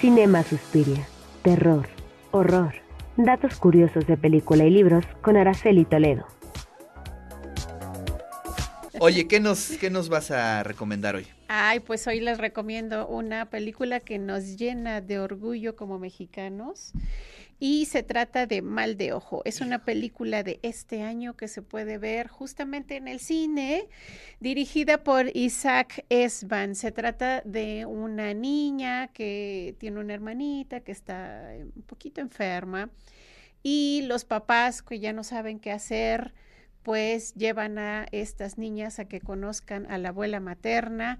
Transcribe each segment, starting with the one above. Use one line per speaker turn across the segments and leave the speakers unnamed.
Cinema Suspiria, terror, horror, datos curiosos de película y libros con Araceli Toledo.
Oye, ¿qué nos, ¿qué nos vas a recomendar hoy?
Ay, pues hoy les recomiendo una película que nos llena de orgullo como mexicanos y se trata de Mal de Ojo. Es una película de este año que se puede ver justamente en el cine, dirigida por Isaac Esban. Se trata de una niña que tiene una hermanita que está un poquito enferma y los papás que ya no saben qué hacer pues llevan a estas niñas a que conozcan a la abuela materna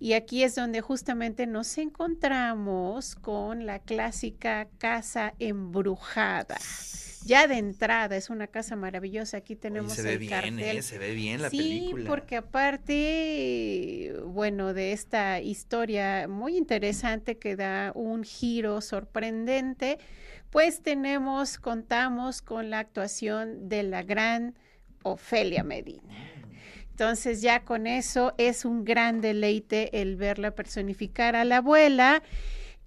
y aquí es donde justamente nos encontramos con la clásica casa embrujada. Ya de entrada es una casa maravillosa. Aquí tenemos
se ve
el
bien,
cartel.
¿eh? se ve bien la
sí,
película.
porque aparte, bueno, de esta historia muy interesante que da un giro sorprendente, pues tenemos, contamos con la actuación de la gran Ofelia Medina. Entonces ya con eso es un gran deleite el verla personificar a la abuela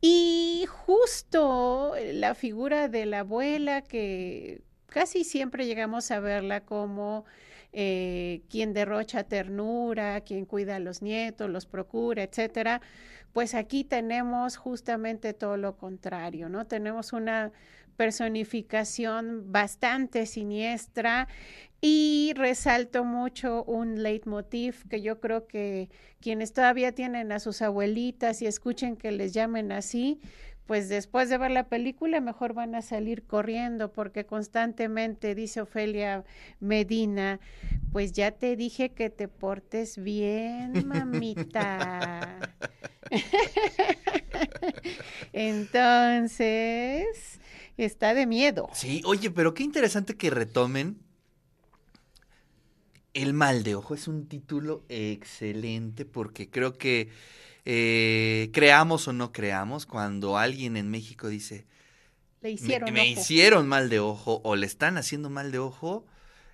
y justo la figura de la abuela que casi siempre llegamos a verla como eh, quien derrocha ternura, quien cuida a los nietos, los procura, etcétera. Pues aquí tenemos justamente todo lo contrario, ¿no? Tenemos una personificación bastante siniestra y resalto mucho un leitmotiv que yo creo que quienes todavía tienen a sus abuelitas y escuchen que les llamen así, pues después de ver la película mejor van a salir corriendo porque constantemente dice Ofelia Medina, pues ya te dije que te portes bien, mamita. Entonces, está de miedo.
Sí, oye, pero qué interesante que retomen El mal de ojo. Es un título excelente porque creo que eh, creamos o no creamos, cuando alguien en México dice,
Le
me,
hicieron
me
ojo.
hicieron mal de ojo o le están haciendo mal de ojo,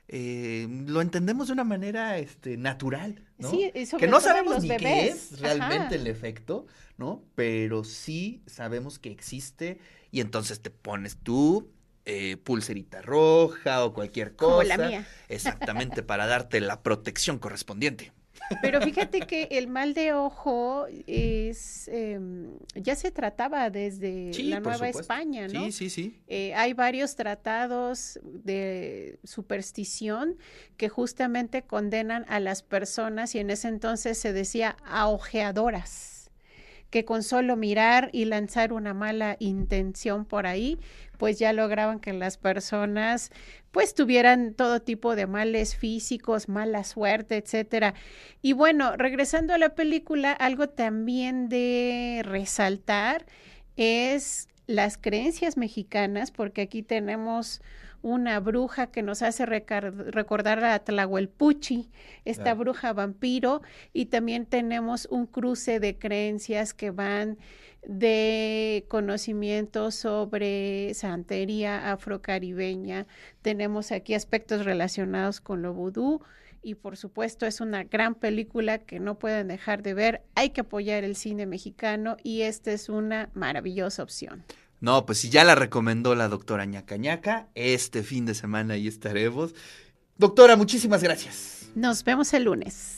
eh, lo entendemos de una manera este, natural, ¿no?
Sí,
que no sabemos ni qué es realmente
Ajá.
el efecto, ¿no? Pero sí sabemos que existe y entonces te pones tú eh, pulserita roja o cualquier cosa.
Como la mía.
Exactamente, para darte la protección correspondiente.
Pero fíjate que el mal de ojo es em, ya se trataba desde
Sí,
la Nueva
supuesto.
España, ¿no?
Sí, sí, sí.
Eh, hay varios tratados de superstición que justamente condenan a las personas y en ese entonces se decía aojeadoras que con solo mirar y lanzar una mala intención por ahí, pues ya lograban que las personas pues tuvieran todo tipo de males físicos, mala suerte, etcétera. Y bueno, regresando a la película, algo también de resaltar es las creencias mexicanas, porque aquí tenemos una bruja que nos hace recordar a Tlahuelpuchi, esta bruja vampiro, y también tenemos un cruce de creencias que van de conocimientos sobre santería afrocaribeña. Tenemos aquí aspectos relacionados con lo vudú y por supuesto es una gran película que no pueden dejar de ver. Hay que apoyar el cine mexicano y esta es una maravillosa opción.
No, pues si ya la recomendó la doctora Ñaca Ñaca, este fin de semana ahí estaremos. Doctora, muchísimas gracias.
Nos vemos el lunes.